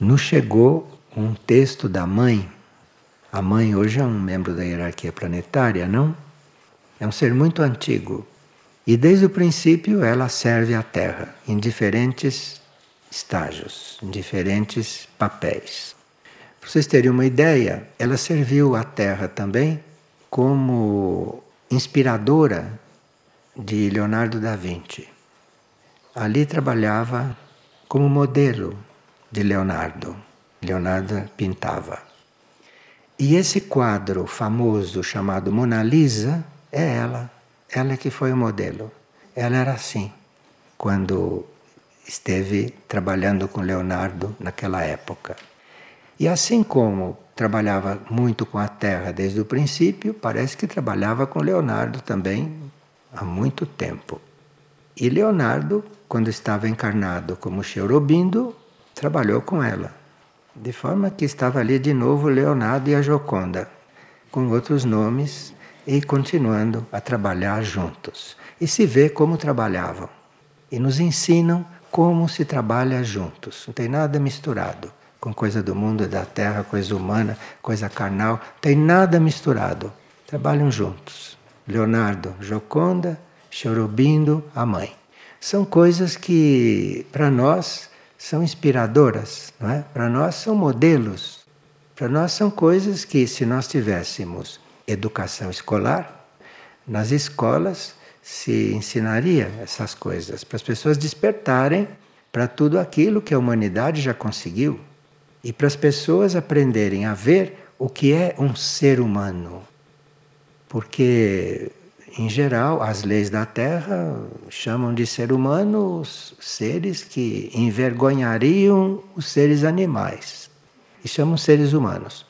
nos chegou um texto da mãe. A mãe hoje é um membro da hierarquia planetária, não? É um ser muito antigo. E desde o princípio ela serve à Terra em diferentes estágios, em diferentes papéis. Para vocês terem uma ideia, ela serviu à Terra também como inspiradora de Leonardo da Vinci. Ali trabalhava como modelo de Leonardo. Leonardo pintava. E esse quadro famoso chamado Mona Lisa é ela. Ela que foi o modelo. Ela era assim quando esteve trabalhando com Leonardo naquela época. E assim como trabalhava muito com a terra desde o princípio, parece que trabalhava com Leonardo também há muito tempo. E Leonardo, quando estava encarnado como Cherubindo, trabalhou com ela. De forma que estava ali de novo Leonardo e a Joconda, com outros nomes e continuando a trabalhar juntos. E se vê como trabalhavam. E nos ensinam como se trabalha juntos. Não tem nada misturado com coisa do mundo, da terra, coisa humana, coisa carnal. Tem nada misturado. Trabalham juntos. Leonardo, Joconda, Chorobindo, a mãe. São coisas que, para nós, são inspiradoras, não é? Para nós são modelos. Para nós são coisas que, se nós tivéssemos educação escolar, nas escolas se ensinaria essas coisas, para as pessoas despertarem para tudo aquilo que a humanidade já conseguiu e para as pessoas aprenderem a ver o que é um ser humano. Porque, em geral, as leis da Terra chamam de ser humano os seres que envergonhariam os seres animais e chamam seres humanos.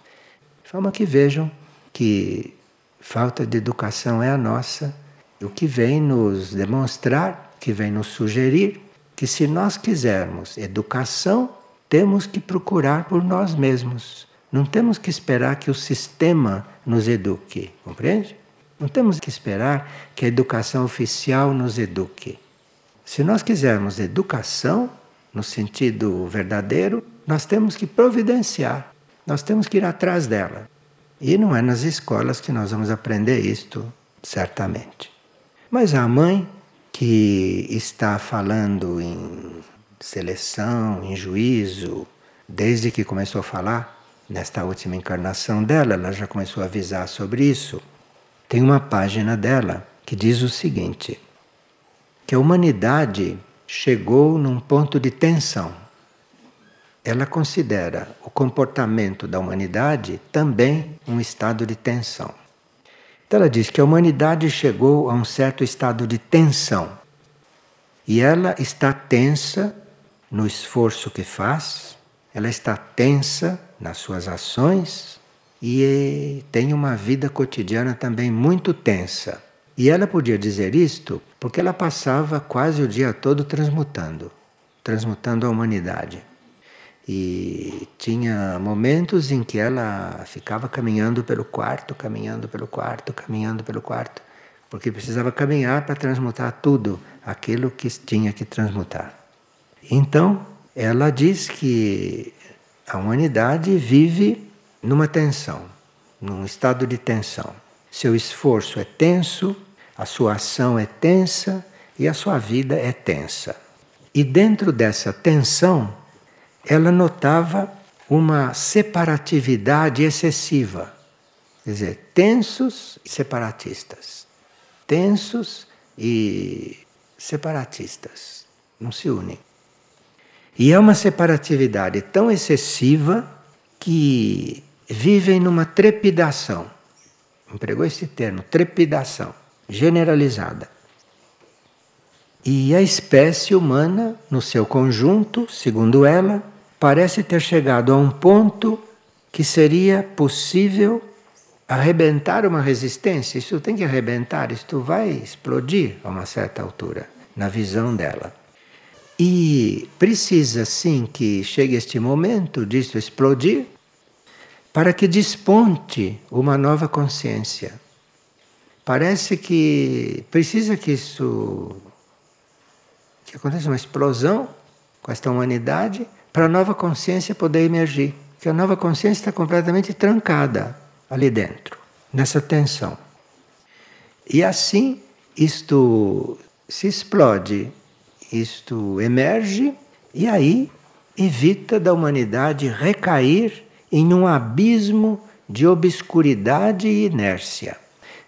De forma que vejam que falta de educação é a nossa, o que vem nos demonstrar, que vem nos sugerir que se nós quisermos educação, temos que procurar por nós mesmos. Não temos que esperar que o sistema nos eduque, compreende? Não temos que esperar que a educação oficial nos eduque. Se nós quisermos educação, no sentido verdadeiro, nós temos que providenciar, nós temos que ir atrás dela. E não é nas escolas que nós vamos aprender isto, certamente. Mas a mãe que está falando em seleção, em juízo, desde que começou a falar, nesta última encarnação dela, ela já começou a avisar sobre isso. Tem uma página dela que diz o seguinte: que a humanidade chegou num ponto de tensão ela considera o comportamento da humanidade também um estado de tensão. Então ela diz que a humanidade chegou a um certo estado de tensão. E ela está tensa no esforço que faz, ela está tensa nas suas ações e tem uma vida cotidiana também muito tensa. E ela podia dizer isto porque ela passava quase o dia todo transmutando transmutando a humanidade. E tinha momentos em que ela ficava caminhando pelo quarto, caminhando pelo quarto, caminhando pelo quarto, porque precisava caminhar para transmutar tudo aquilo que tinha que transmutar. Então, ela diz que a humanidade vive numa tensão, num estado de tensão. Seu esforço é tenso, a sua ação é tensa e a sua vida é tensa. E dentro dessa tensão, ela notava uma separatividade excessiva. Quer dizer, tensos e separatistas. Tensos e separatistas. Não se unem. E é uma separatividade tão excessiva que vivem numa trepidação. Empregou esse termo, trepidação, generalizada. E a espécie humana, no seu conjunto, segundo ela, parece ter chegado a um ponto que seria possível arrebentar uma resistência. Isso tem que arrebentar, isto vai explodir a uma certa altura, na visão dela. E precisa sim que chegue este momento disso explodir para que desponte uma nova consciência. Parece que precisa que isso que aconteça uma explosão com esta humanidade para a nova consciência poder emergir. Porque a nova consciência está completamente trancada ali dentro, nessa tensão. E assim, isto se explode, isto emerge, e aí evita da humanidade recair em um abismo de obscuridade e inércia.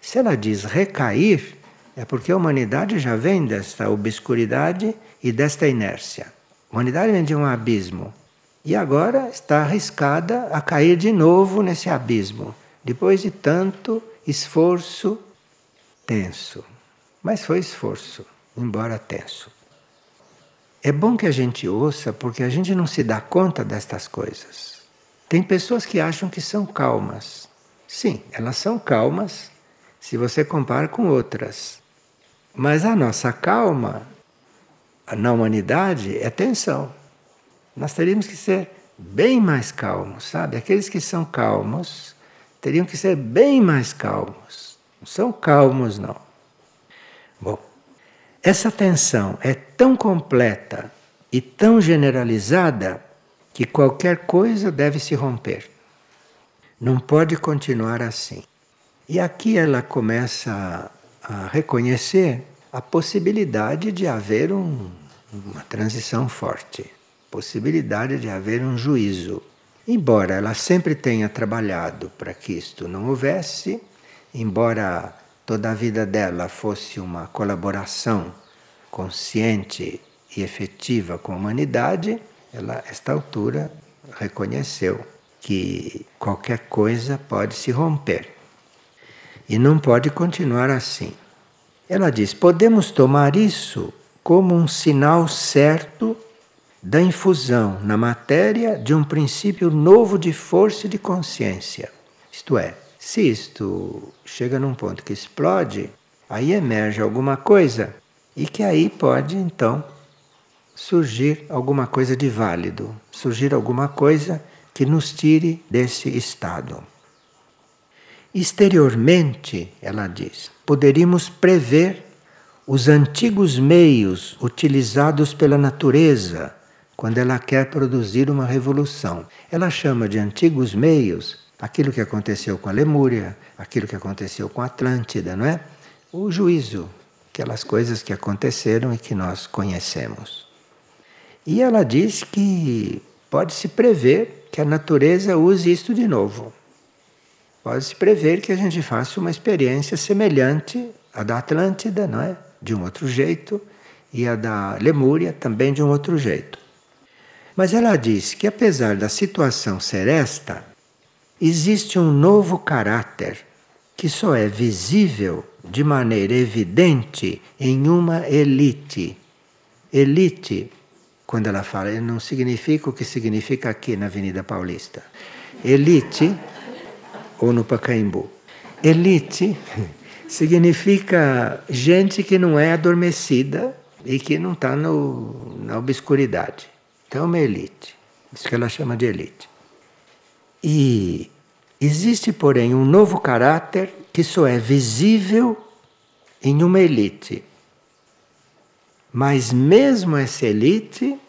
Se ela diz recair, é porque a humanidade já vem desta obscuridade e desta inércia. A humanidade vem de um abismo e agora está arriscada a cair de novo nesse abismo, depois de tanto esforço tenso. Mas foi esforço, embora tenso. É bom que a gente ouça porque a gente não se dá conta destas coisas. Tem pessoas que acham que são calmas. Sim, elas são calmas se você compara com outras. Mas a nossa calma na humanidade é tensão. Nós teríamos que ser bem mais calmos, sabe? Aqueles que são calmos teriam que ser bem mais calmos. Não são calmos, não. Bom, essa tensão é tão completa e tão generalizada que qualquer coisa deve se romper. Não pode continuar assim. E aqui ela começa a reconhecer a possibilidade de haver um, uma transição forte, possibilidade de haver um juízo. Embora ela sempre tenha trabalhado para que isto não houvesse, embora toda a vida dela fosse uma colaboração consciente e efetiva com a humanidade, ela, esta altura, reconheceu que qualquer coisa pode se romper e não pode continuar assim. Ela diz: podemos tomar isso como um sinal certo da infusão na matéria de um princípio novo de força e de consciência. Isto é, se isto chega num ponto que explode, aí emerge alguma coisa e que aí pode então surgir alguma coisa de válido, surgir alguma coisa que nos tire desse estado. Exteriormente, ela diz, poderíamos prever os antigos meios utilizados pela natureza quando ela quer produzir uma revolução. Ela chama de antigos meios aquilo que aconteceu com a Lemúria, aquilo que aconteceu com a Atlântida, não é? O juízo, aquelas coisas que aconteceram e que nós conhecemos. E ela diz que pode-se prever que a natureza use isto de novo. Pode-se prever que a gente faça uma experiência semelhante à da Atlântida, não é? De um outro jeito, e a da Lemúria também de um outro jeito. Mas ela diz que apesar da situação ser esta, existe um novo caráter que só é visível de maneira evidente em uma elite. Elite, quando ela fala, não significa o que significa aqui na Avenida Paulista. Elite, ou no Pacaembu. Elite significa gente que não é adormecida e que não está na obscuridade. Então, é uma elite. Isso que ela chama de elite. E Existe, porém, um novo caráter que só é visível em uma elite. Mas mesmo essa elite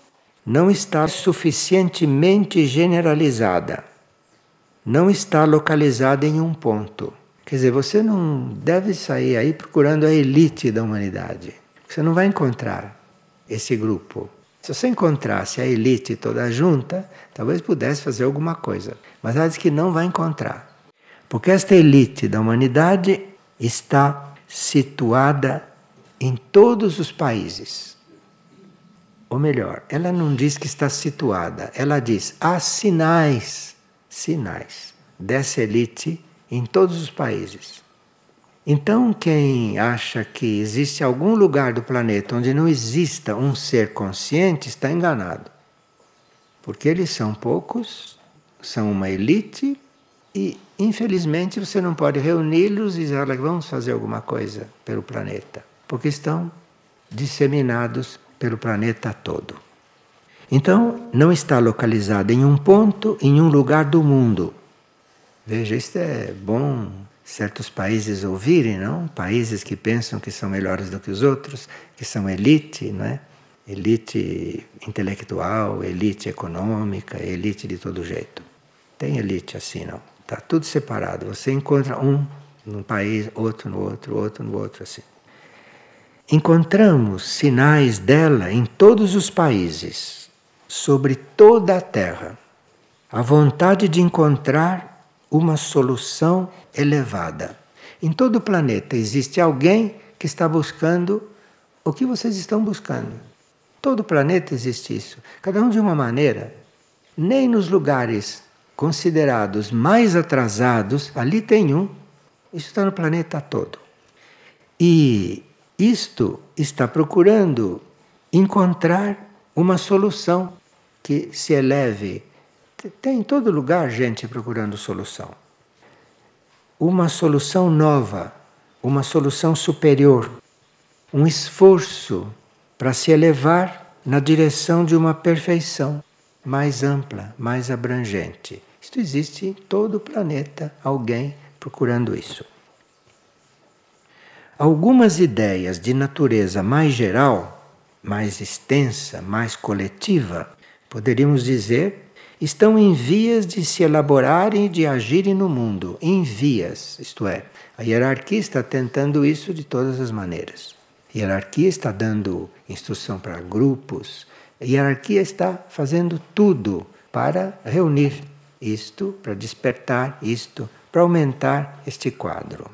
não está suficientemente generalizada. Não está localizada em um ponto. Quer dizer, você não deve sair aí procurando a elite da humanidade. Você não vai encontrar esse grupo. Se você encontrasse a elite toda junta, talvez pudesse fazer alguma coisa. Mas ela diz que não vai encontrar. Porque esta elite da humanidade está situada em todos os países. Ou melhor, ela não diz que está situada, ela diz há sinais, sinais dessa elite em todos os países. Então, quem acha que existe algum lugar do planeta onde não exista um ser consciente está enganado. Porque eles são poucos, são uma elite e, infelizmente, você não pode reuni-los e dizer, vamos fazer alguma coisa pelo planeta. Porque estão disseminados pelo planeta todo. Então, não está localizado em um ponto, em um lugar do mundo. Veja, isto é bom certos países ouvirem, não? Países que pensam que são melhores do que os outros, que são elite, não é? elite intelectual, elite econômica, elite de todo jeito. Tem elite assim, não. Está tudo separado. Você encontra um num país, outro no outro, outro no outro, assim. Encontramos sinais dela em todos os países, sobre toda a Terra. A vontade de encontrar uma solução elevada. Em todo o planeta existe alguém que está buscando o que vocês estão buscando. Todo o planeta existe isso. Cada um de uma maneira. Nem nos lugares considerados mais atrasados, ali tem um. Isso está no planeta todo. E isto está procurando encontrar uma solução que se eleve. Tem em todo lugar gente procurando solução. Uma solução nova, uma solução superior, um esforço para se elevar na direção de uma perfeição mais ampla, mais abrangente. Isto existe em todo o planeta, alguém procurando isso. Algumas ideias de natureza mais geral, mais extensa, mais coletiva, poderíamos dizer, estão em vias de se elaborarem e de agirem no mundo, em vias, isto é, a hierarquia está tentando isso de todas as maneiras. A hierarquia está dando instrução para grupos, a hierarquia está fazendo tudo para reunir isto, para despertar isto, para aumentar este quadro.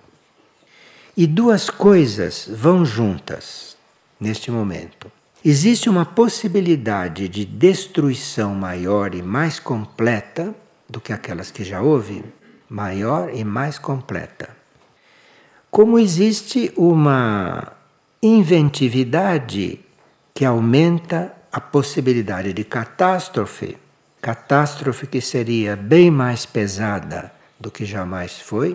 E duas coisas vão juntas neste momento. Existe uma possibilidade de destruição maior e mais completa do que aquelas que já houve, maior e mais completa. Como existe uma inventividade que aumenta a possibilidade de catástrofe, catástrofe que seria bem mais pesada do que jamais foi,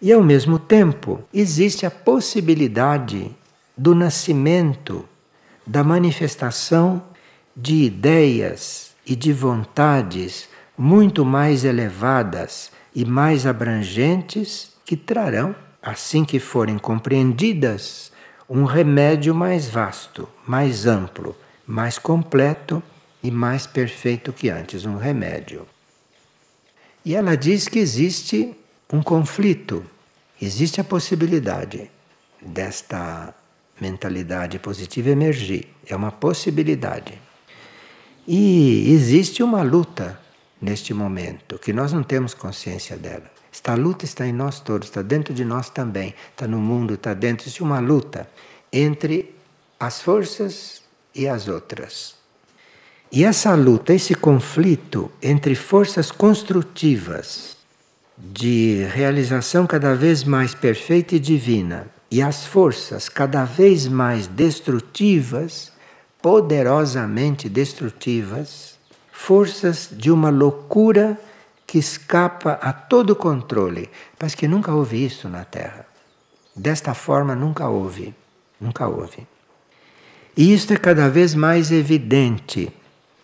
e ao mesmo tempo existe a possibilidade do nascimento, da manifestação de ideias e de vontades muito mais elevadas e mais abrangentes que trarão, assim que forem compreendidas, um remédio mais vasto, mais amplo, mais completo e mais perfeito que antes um remédio. E ela diz que existe um conflito, existe a possibilidade desta mentalidade positiva emergir, é uma possibilidade. E existe uma luta neste momento que nós não temos consciência dela. Esta luta está em nós todos, está dentro de nós também, está no mundo, está dentro. Existe uma luta entre as forças e as outras. E essa luta, esse conflito entre forças construtivas de realização cada vez mais perfeita e divina e as forças cada vez mais destrutivas, poderosamente destrutivas, forças de uma loucura que escapa a todo controle. Parece que nunca houve isso na Terra. Desta forma, nunca houve. Nunca houve. E isto é cada vez mais evidente,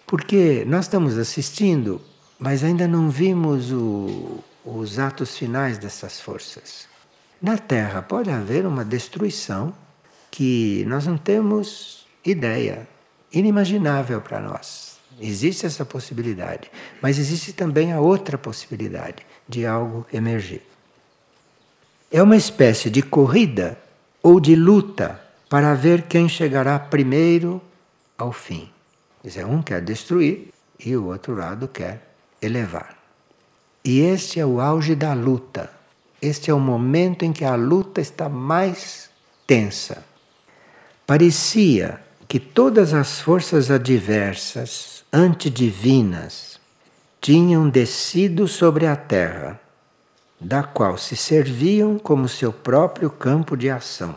porque nós estamos assistindo, mas ainda não vimos o, os atos finais dessas forças. Na Terra pode haver uma destruição que nós não temos ideia, inimaginável para nós. Existe essa possibilidade, mas existe também a outra possibilidade de algo emergir. É uma espécie de corrida ou de luta para ver quem chegará primeiro ao fim. Dizer, um quer destruir e o outro lado quer elevar. E este é o auge da luta. Este é o momento em que a luta está mais tensa. Parecia que todas as forças adversas antedivinas tinham descido sobre a terra, da qual se serviam como seu próprio campo de ação.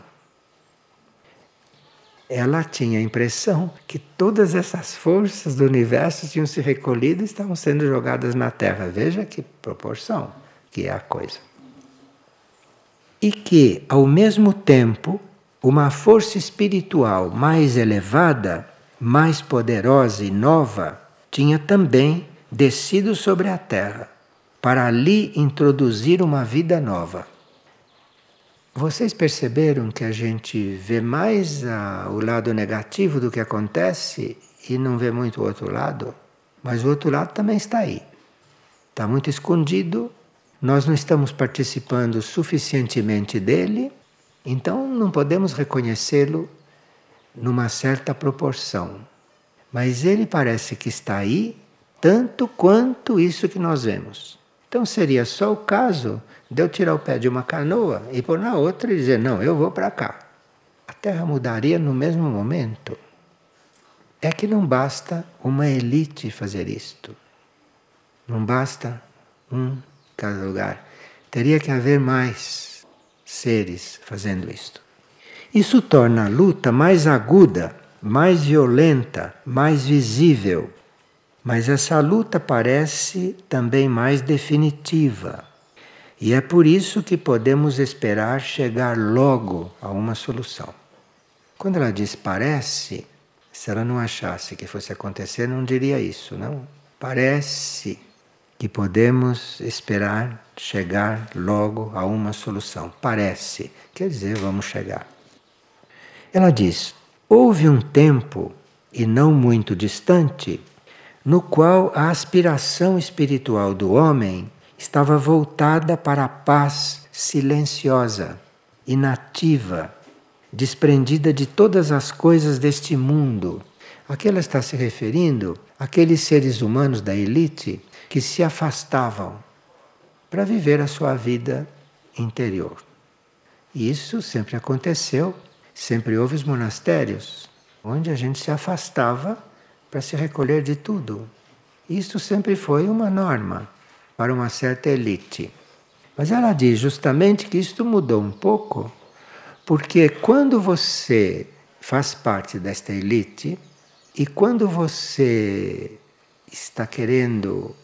Ela tinha a impressão que todas essas forças do universo tinham se recolhido e estavam sendo jogadas na Terra. Veja que proporção que é a coisa. E que, ao mesmo tempo, uma força espiritual mais elevada mais poderosa e nova, tinha também descido sobre a terra para ali introduzir uma vida nova. Vocês perceberam que a gente vê mais a, o lado negativo do que acontece e não vê muito o outro lado? Mas o outro lado também está aí. Está muito escondido, nós não estamos participando suficientemente dele, então não podemos reconhecê-lo numa certa proporção. Mas ele parece que está aí tanto quanto isso que nós vemos. Então seria só o caso de eu tirar o pé de uma canoa e pôr na outra e dizer: não, eu vou para cá. A Terra mudaria no mesmo momento. É que não basta uma elite fazer isto. Não basta um cada lugar. Teria que haver mais seres fazendo isto. Isso torna a luta mais aguda, mais violenta, mais visível. Mas essa luta parece também mais definitiva. E é por isso que podemos esperar chegar logo a uma solução. Quando ela diz parece, se ela não achasse que fosse acontecer, não diria isso, não. Parece que podemos esperar chegar logo a uma solução. Parece, quer dizer, vamos chegar. Ela diz: houve um tempo, e não muito distante, no qual a aspiração espiritual do homem estava voltada para a paz silenciosa, inativa, desprendida de todas as coisas deste mundo. A que ela está se referindo? Aqueles seres humanos da elite que se afastavam para viver a sua vida interior. E isso sempre aconteceu, sempre houve os monastérios, onde a gente se afastava para se recolher de tudo. Isso sempre foi uma norma para uma certa elite. Mas ela diz justamente que isto mudou um pouco, porque quando você faz parte desta elite e quando você está querendo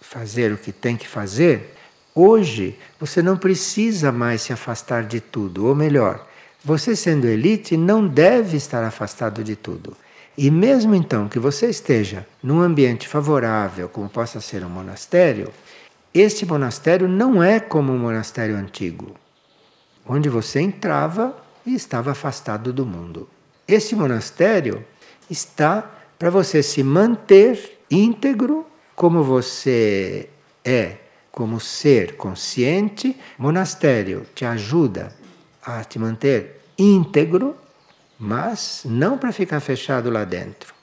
fazer o que tem que fazer, hoje você não precisa mais se afastar de tudo, ou melhor, você sendo elite não deve estar afastado de tudo. E mesmo então que você esteja num ambiente favorável, como possa ser um monastério, este monastério não é como um monastério antigo, onde você entrava e estava afastado do mundo. Este monastério está para você se manter íntegro como você é, como ser consciente. Monastério te ajuda a te manter íntegro, mas não para ficar fechado lá dentro.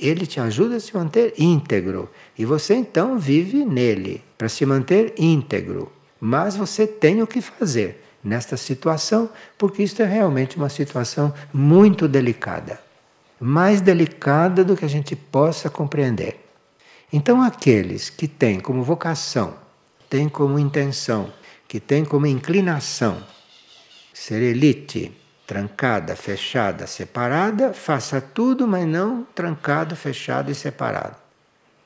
Ele te ajuda a se manter íntegro e você então vive nele para se manter íntegro. Mas você tem o que fazer nesta situação, porque isto é realmente uma situação muito delicada. Mais delicada do que a gente possa compreender. Então, aqueles que têm como vocação, têm como intenção, que têm como inclinação ser elite, trancada, fechada, separada, faça tudo, mas não trancado, fechado e separado.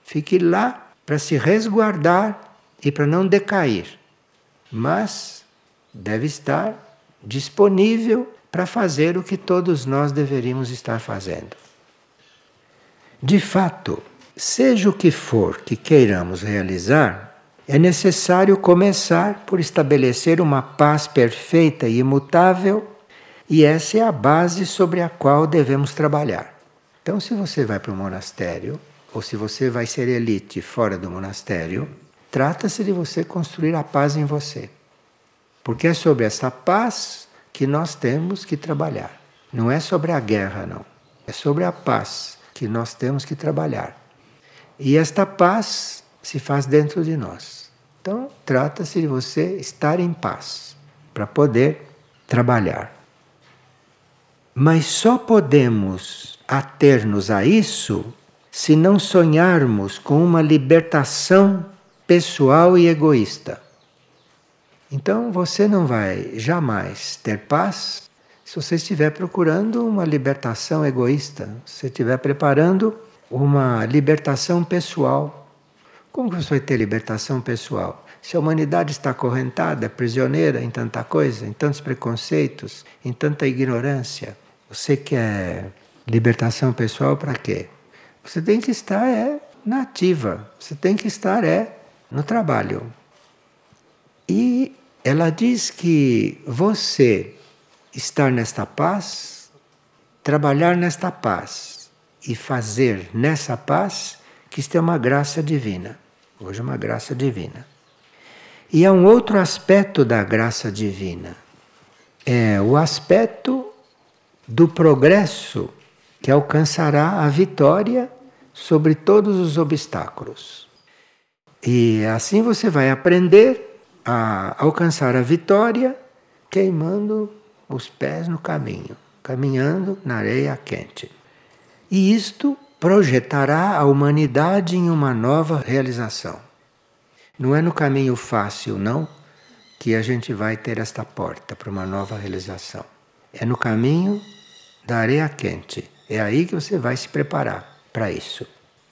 Fique lá para se resguardar e para não decair. Mas deve estar disponível para fazer o que todos nós deveríamos estar fazendo. De fato, seja o que for que queiramos realizar, é necessário começar por estabelecer uma paz perfeita e imutável, e essa é a base sobre a qual devemos trabalhar. Então, se você vai para o monastério, ou se você vai ser elite fora do monastério, trata-se de você construir a paz em você. Porque é sobre essa paz que nós temos que trabalhar. Não é sobre a guerra, não. É sobre a paz que nós temos que trabalhar. E esta paz se faz dentro de nós. Então, trata-se de você estar em paz para poder trabalhar. Mas só podemos ater-nos a isso se não sonharmos com uma libertação pessoal e egoísta. Então você não vai jamais ter paz se você estiver procurando uma libertação egoísta, se você estiver preparando uma libertação pessoal. Como você vai ter libertação pessoal? Se a humanidade está acorrentada, prisioneira em tanta coisa, em tantos preconceitos, em tanta ignorância, você quer libertação pessoal para quê? Você tem que estar é na ativa, você tem que estar é no trabalho. E ela diz que você estar nesta paz, trabalhar nesta paz e fazer nessa paz, que isto é uma graça divina. Hoje é uma graça divina. E há um outro aspecto da graça divina. É o aspecto do progresso que alcançará a vitória sobre todos os obstáculos. E assim você vai aprender a alcançar a vitória queimando os pés no caminho, caminhando na areia quente. E isto projetará a humanidade em uma nova realização. Não é no caminho fácil, não, que a gente vai ter esta porta para uma nova realização. É no caminho da areia quente. É aí que você vai se preparar para isso.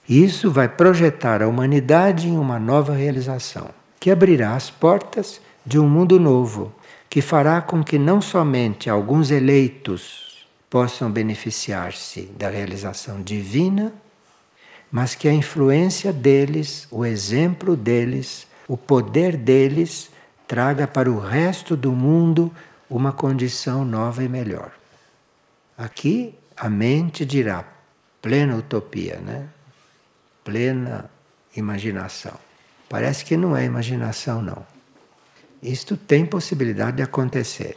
Isso vai projetar a humanidade em uma nova realização, que abrirá as portas de um mundo novo, que fará com que não somente alguns eleitos possam beneficiar-se da realização divina, mas que a influência deles, o exemplo deles, o poder deles traga para o resto do mundo uma condição nova e melhor. Aqui a mente dirá plena utopia, né? Plena imaginação. Parece que não é imaginação, não. Isto tem possibilidade de acontecer.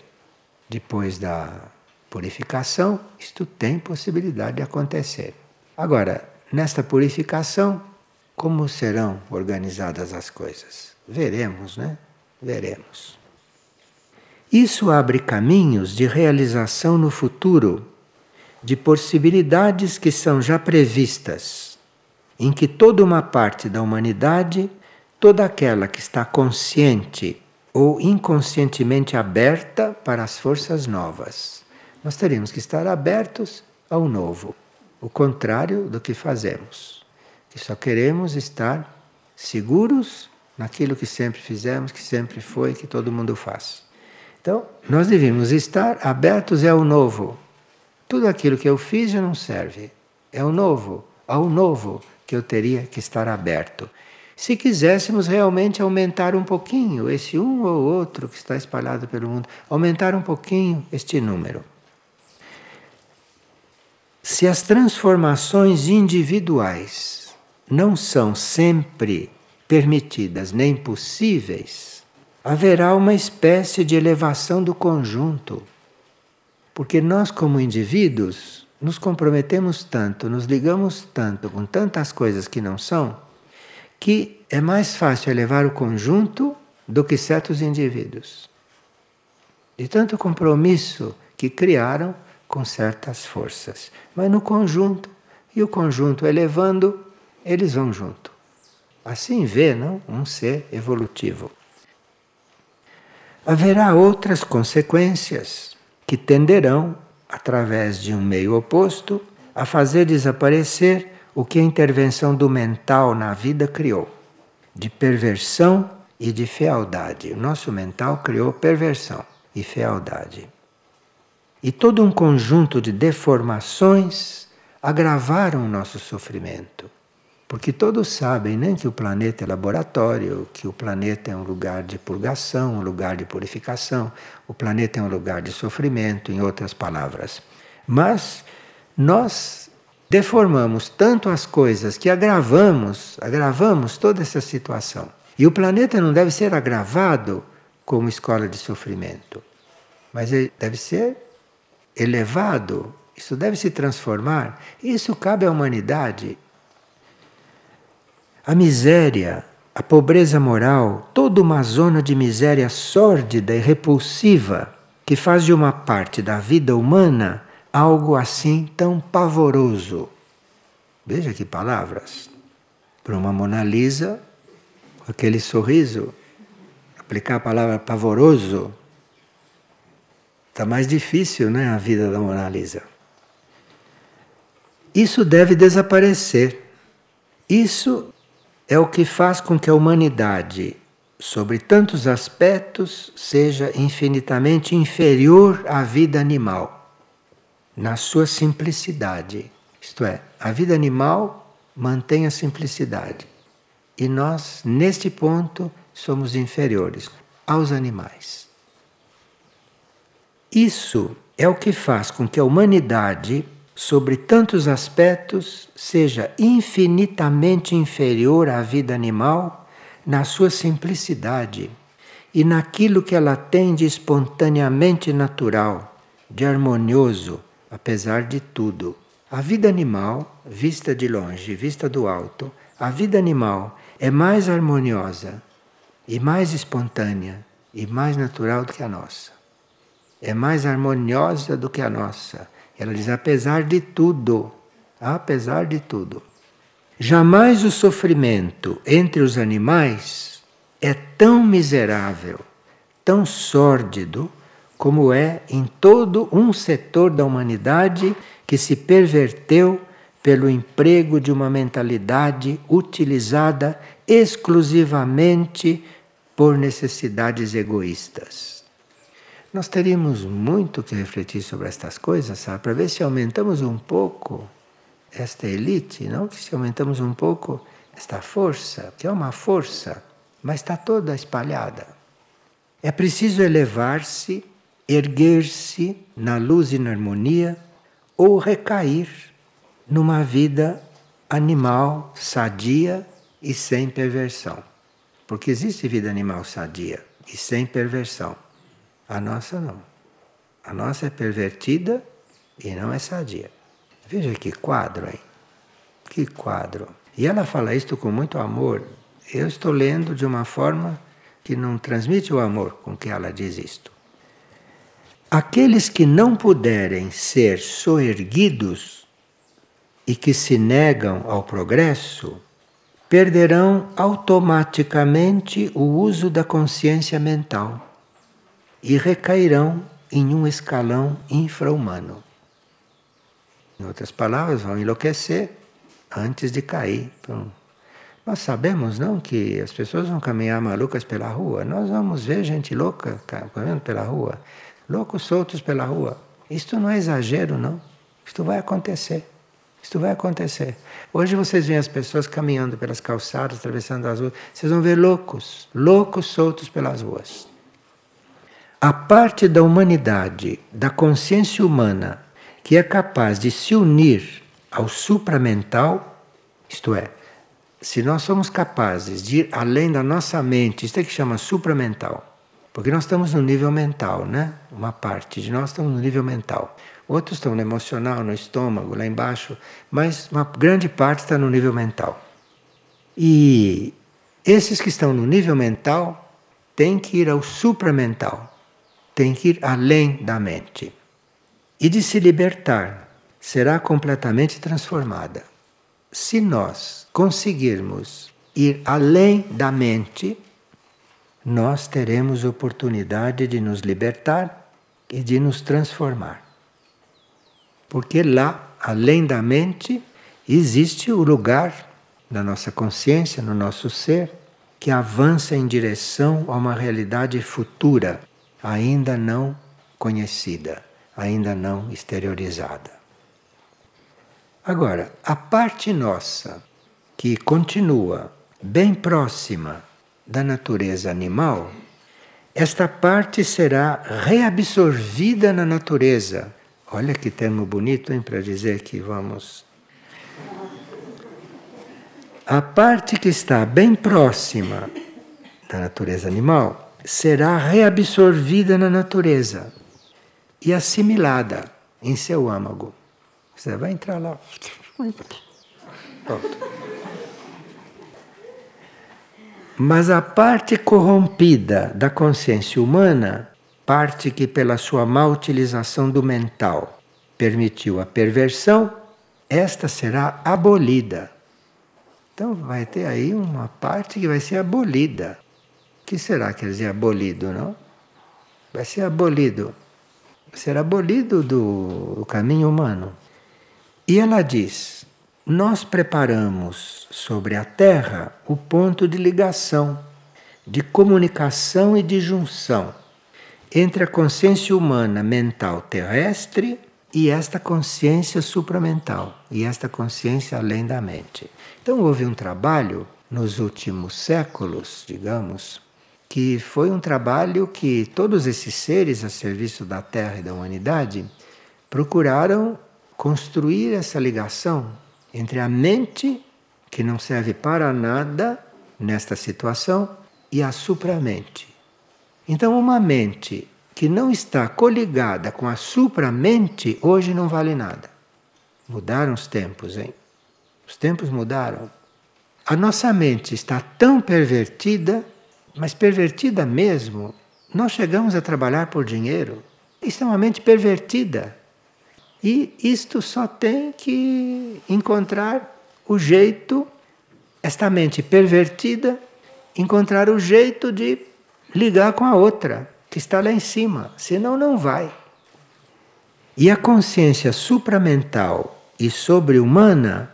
Depois da purificação, isto tem possibilidade de acontecer. Agora, Nesta purificação, como serão organizadas as coisas? Veremos, né? Veremos. Isso abre caminhos de realização no futuro, de possibilidades que são já previstas, em que toda uma parte da humanidade, toda aquela que está consciente ou inconscientemente aberta para as forças novas. Nós teríamos que estar abertos ao novo o contrário do que fazemos. Que só queremos estar seguros naquilo que sempre fizemos, que sempre foi, que todo mundo faz. Então, nós devemos estar abertos ao novo. Tudo aquilo que eu fiz já não serve. É o novo, ao novo que eu teria que estar aberto. Se quiséssemos realmente aumentar um pouquinho esse um ou outro que está espalhado pelo mundo, aumentar um pouquinho este número. Se as transformações individuais não são sempre permitidas nem possíveis, haverá uma espécie de elevação do conjunto. Porque nós, como indivíduos, nos comprometemos tanto, nos ligamos tanto com tantas coisas que não são, que é mais fácil elevar o conjunto do que certos indivíduos. De tanto compromisso que criaram com certas forças, mas no conjunto. E o conjunto elevando, eles vão junto. Assim vê, não? Um ser evolutivo. Haverá outras consequências que tenderão, através de um meio oposto, a fazer desaparecer o que a intervenção do mental na vida criou, de perversão e de fealdade. O nosso mental criou perversão e fealdade. E todo um conjunto de deformações agravaram o nosso sofrimento. Porque todos sabem né, que o planeta é laboratório, que o planeta é um lugar de purgação, um lugar de purificação, o planeta é um lugar de sofrimento, em outras palavras. Mas nós deformamos tanto as coisas que agravamos, agravamos toda essa situação. E o planeta não deve ser agravado como escola de sofrimento, mas ele deve ser elevado, isso deve se transformar. Isso cabe à humanidade. A miséria, a pobreza moral, toda uma zona de miséria sórdida e repulsiva que faz de uma parte da vida humana algo assim tão pavoroso. Veja que palavras. Para uma Mona Lisa, aquele sorriso, aplicar a palavra pavoroso Está mais difícil, né, a vida da Mona Lisa. Isso deve desaparecer. Isso é o que faz com que a humanidade, sobre tantos aspectos, seja infinitamente inferior à vida animal, na sua simplicidade. Isto é, a vida animal mantém a simplicidade. E nós, neste ponto, somos inferiores. aos animais. Isso é o que faz com que a humanidade, sobre tantos aspectos, seja infinitamente inferior à vida animal na sua simplicidade e naquilo que ela tem de espontaneamente natural, de harmonioso, apesar de tudo. A vida animal, vista de longe, vista do alto, a vida animal é mais harmoniosa e mais espontânea e mais natural do que a nossa. É mais harmoniosa do que a nossa. Ela diz: apesar de tudo, apesar de tudo. Jamais o sofrimento entre os animais é tão miserável, tão sórdido, como é em todo um setor da humanidade que se perverteu pelo emprego de uma mentalidade utilizada exclusivamente por necessidades egoístas. Nós teríamos muito que refletir sobre estas coisas, sabe? Para ver se aumentamos um pouco esta elite, não? Se aumentamos um pouco esta força, que é uma força, mas está toda espalhada. É preciso elevar-se, erguer-se na luz e na harmonia, ou recair numa vida animal, sadia e sem perversão. Porque existe vida animal sadia e sem perversão. A nossa não. A nossa é pervertida e não é sadia. Veja que quadro, hein? Que quadro. E ela fala isto com muito amor. Eu estou lendo de uma forma que não transmite o amor com que ela diz isto. Aqueles que não puderem ser soerguidos e que se negam ao progresso, perderão automaticamente o uso da consciência mental e recairão em um escalão infra-humano. Em outras palavras, vão enlouquecer antes de cair. Nós sabemos, não, que as pessoas vão caminhar malucas pela rua. Nós vamos ver gente louca caminhando pela rua, loucos soltos pela rua. Isto não é exagero, não. Isto vai acontecer. Isto vai acontecer. Hoje vocês veem as pessoas caminhando pelas calçadas, atravessando as ruas. Vocês vão ver loucos, loucos soltos pelas ruas. A parte da humanidade, da consciência humana, que é capaz de se unir ao supramental, isto é, se nós somos capazes de ir além da nossa mente, isso é que chama supramental, porque nós estamos no nível mental, né? Uma parte de nós estamos no nível mental. Outros estão no emocional, no estômago, lá embaixo, mas uma grande parte está no nível mental. E esses que estão no nível mental têm que ir ao supramental, têm que ir além da mente. E de se libertar, será completamente transformada. Se nós conseguirmos ir além da mente, nós teremos oportunidade de nos libertar e de nos transformar. Porque lá, além da mente, existe o lugar na nossa consciência, no nosso ser, que avança em direção a uma realidade futura, ainda não conhecida, ainda não exteriorizada. Agora, a parte nossa, que continua bem próxima da natureza animal, esta parte será reabsorvida na natureza Olha que termo bonito, hein, para dizer que vamos. A parte que está bem próxima da natureza animal será reabsorvida na natureza e assimilada em seu âmago. Você vai entrar lá. Pronto. Mas a parte corrompida da consciência humana parte que, pela sua má utilização do mental, permitiu a perversão, esta será abolida. Então vai ter aí uma parte que vai ser abolida. Que será quer dizer abolido, não? Vai ser abolido. Vai ser abolido do, do caminho humano. E ela diz: nós preparamos sobre a Terra o ponto de ligação, de comunicação e de junção entre a consciência humana mental terrestre e esta consciência supramental, e esta consciência além da mente. Então houve um trabalho nos últimos séculos, digamos, que foi um trabalho que todos esses seres a serviço da Terra e da humanidade procuraram construir essa ligação entre a mente, que não serve para nada nesta situação, e a supramente. Então, uma mente que não está coligada com a supramente hoje não vale nada. Mudaram os tempos, hein? Os tempos mudaram. A nossa mente está tão pervertida, mas pervertida mesmo. Nós chegamos a trabalhar por dinheiro. Isso é uma mente pervertida. E isto só tem que encontrar o jeito, esta mente pervertida, encontrar o jeito de ligar com a outra, que está lá em cima, senão não vai. E a consciência supramental e sobre-humana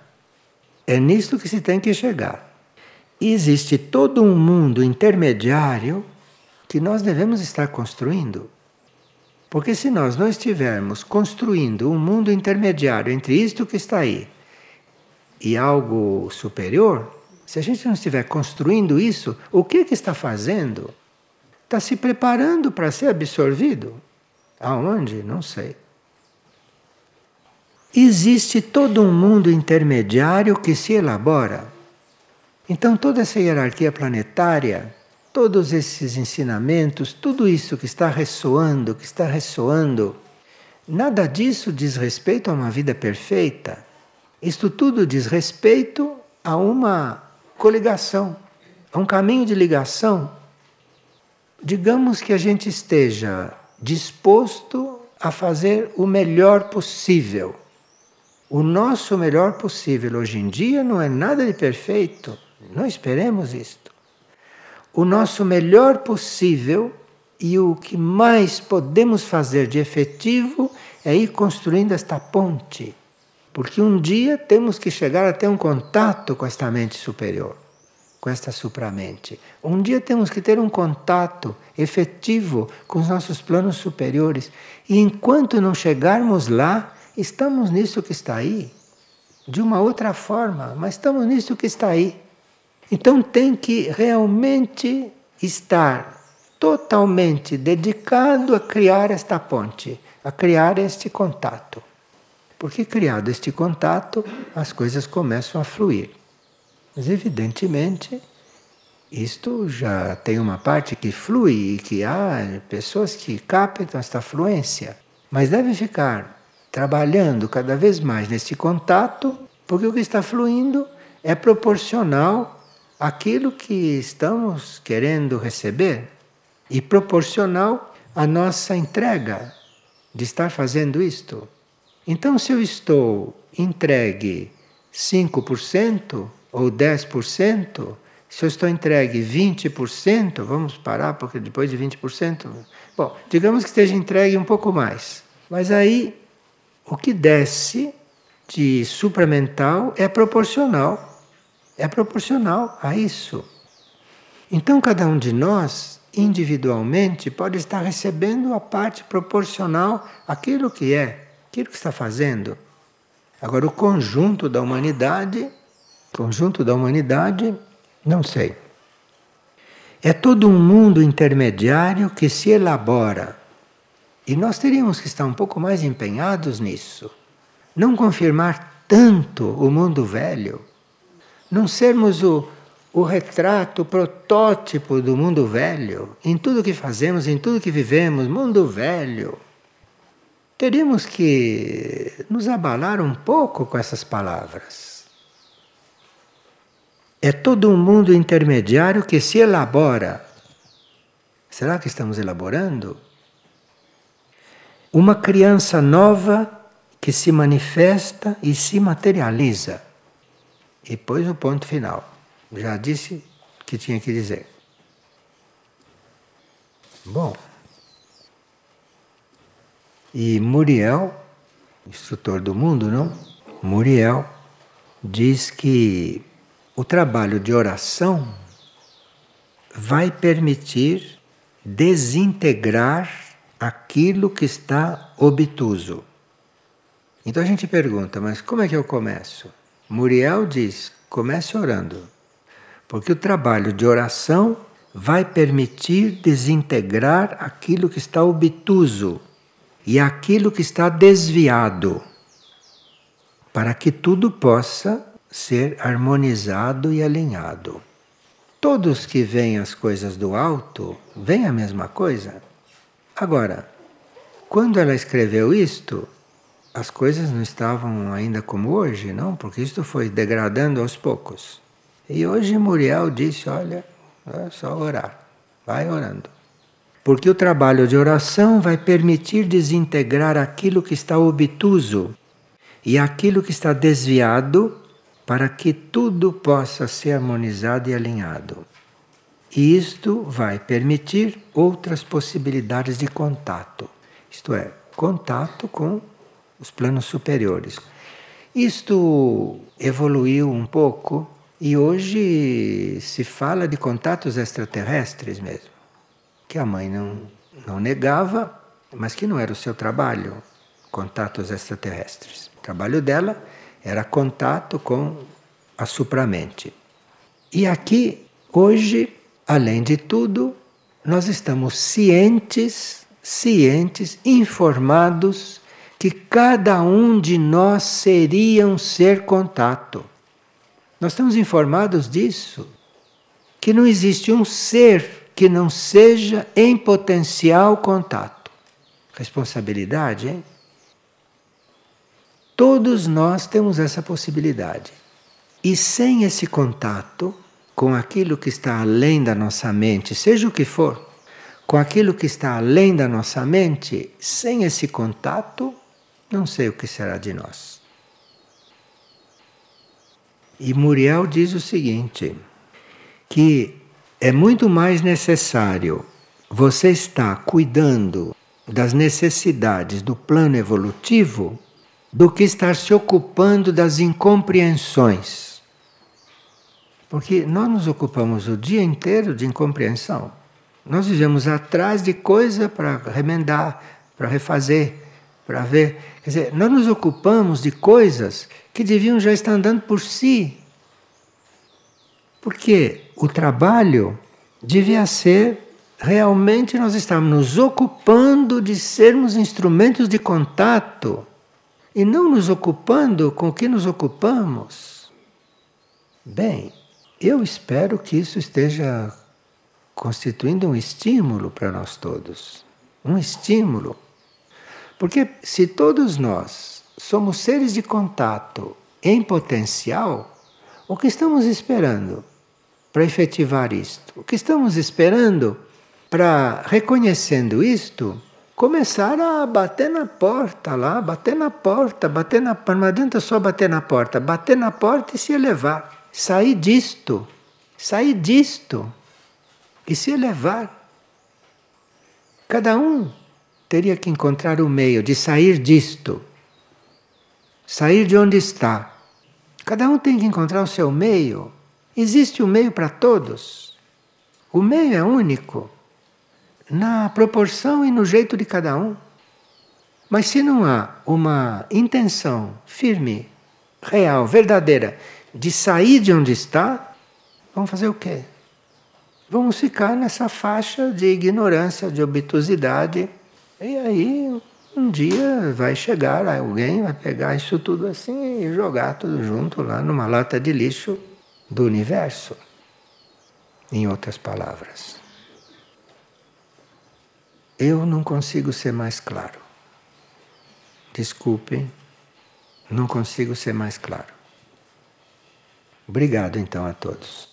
é nisto que se tem que chegar. Existe todo um mundo intermediário que nós devemos estar construindo. Porque se nós não estivermos construindo um mundo intermediário entre isto que está aí e algo superior, se a gente não estiver construindo isso, o que, que está fazendo? Está se preparando para ser absorvido? Aonde? Não sei. Existe todo um mundo intermediário que se elabora. Então, toda essa hierarquia planetária todos esses ensinamentos, tudo isso que está ressoando, que está ressoando, nada disso diz respeito a uma vida perfeita. Isto tudo diz respeito a uma coligação, a um caminho de ligação. Digamos que a gente esteja disposto a fazer o melhor possível. O nosso melhor possível hoje em dia não é nada de perfeito. Não esperemos isto o nosso melhor possível e o que mais podemos fazer de efetivo é ir construindo esta ponte. Porque um dia temos que chegar a ter um contato com esta mente superior, com esta supramente. Um dia temos que ter um contato efetivo com os nossos planos superiores. E enquanto não chegarmos lá, estamos nisso que está aí. De uma outra forma, mas estamos nisso que está aí. Então tem que realmente estar totalmente dedicado a criar esta ponte, a criar este contato. Porque criado este contato, as coisas começam a fluir. Mas evidentemente, isto já tem uma parte que flui e que há pessoas que captam esta fluência. Mas deve ficar trabalhando cada vez mais neste contato, porque o que está fluindo é proporcional aquilo que estamos querendo receber e proporcional à nossa entrega de estar fazendo isto. Então, se eu estou entregue 5% ou 10%, se eu estou entregue 20%, vamos parar porque depois de 20%, bom, digamos que esteja entregue um pouco mais. Mas aí o que desce de supramental é proporcional é proporcional a isso. Então, cada um de nós, individualmente, pode estar recebendo a parte proporcional àquilo que é, aquilo que está fazendo. Agora, o conjunto da humanidade, conjunto da humanidade, não sei. É todo um mundo intermediário que se elabora. E nós teríamos que estar um pouco mais empenhados nisso. Não confirmar tanto o mundo velho não sermos o, o retrato, o protótipo do mundo velho, em tudo que fazemos, em tudo que vivemos, mundo velho. Teríamos que nos abalar um pouco com essas palavras. É todo um mundo intermediário que se elabora. Será que estamos elaborando? Uma criança nova que se manifesta e se materializa e pôs o ponto final. Já disse que tinha que dizer. Bom. E Muriel, instrutor do mundo, não? Muriel diz que o trabalho de oração vai permitir desintegrar aquilo que está obtuso. Então a gente pergunta, mas como é que eu começo? Muriel diz: comece orando. Porque o trabalho de oração vai permitir desintegrar aquilo que está obtuso e aquilo que está desviado, para que tudo possa ser harmonizado e alinhado. Todos que veem as coisas do alto veem a mesma coisa. Agora, quando ela escreveu isto, as coisas não estavam ainda como hoje, não, porque isto foi degradando aos poucos. E hoje Muriel disse: Olha, é só orar, vai orando. Porque o trabalho de oração vai permitir desintegrar aquilo que está obtuso e aquilo que está desviado para que tudo possa ser harmonizado e alinhado. E isto vai permitir outras possibilidades de contato, isto é, contato com os planos superiores. Isto evoluiu um pouco e hoje se fala de contatos extraterrestres mesmo, que a mãe não, não negava, mas que não era o seu trabalho, contatos extraterrestres. O trabalho dela era contato com a supramente. E aqui, hoje, além de tudo, nós estamos cientes, cientes, informados que cada um de nós seria um ser contato. Nós estamos informados disso. Que não existe um ser que não seja em potencial contato. Responsabilidade, hein? Todos nós temos essa possibilidade. E sem esse contato com aquilo que está além da nossa mente, seja o que for, com aquilo que está além da nossa mente, sem esse contato, não sei o que será de nós. E Muriel diz o seguinte: que é muito mais necessário você estar cuidando das necessidades do plano evolutivo do que estar se ocupando das incompreensões. Porque nós nos ocupamos o dia inteiro de incompreensão. Nós vivemos atrás de coisa para remendar, para refazer, para ver. Quer dizer, nós nos ocupamos de coisas que deviam já estar andando por si. Porque o trabalho devia ser realmente nós estamos nos ocupando de sermos instrumentos de contato e não nos ocupando com o que nos ocupamos. Bem, eu espero que isso esteja constituindo um estímulo para nós todos. Um estímulo. Porque se todos nós somos seres de contato em potencial, o que estamos esperando para efetivar isto? O que estamos esperando para, reconhecendo isto, começar a bater na porta lá, bater na porta, bater na porta. Não adianta só bater na porta, bater na porta e se elevar. Sair disto, sair disto e se elevar. Cada um teria que encontrar o meio de sair disto, sair de onde está. Cada um tem que encontrar o seu meio. Existe um meio para todos. O meio é único na proporção e no jeito de cada um. Mas se não há uma intenção firme, real, verdadeira, de sair de onde está, vamos fazer o quê? Vamos ficar nessa faixa de ignorância, de obtusidade. E aí, um dia vai chegar alguém, vai pegar isso tudo assim e jogar tudo junto lá numa lata de lixo do universo. Em outras palavras. Eu não consigo ser mais claro. Desculpem, não consigo ser mais claro. Obrigado então a todos.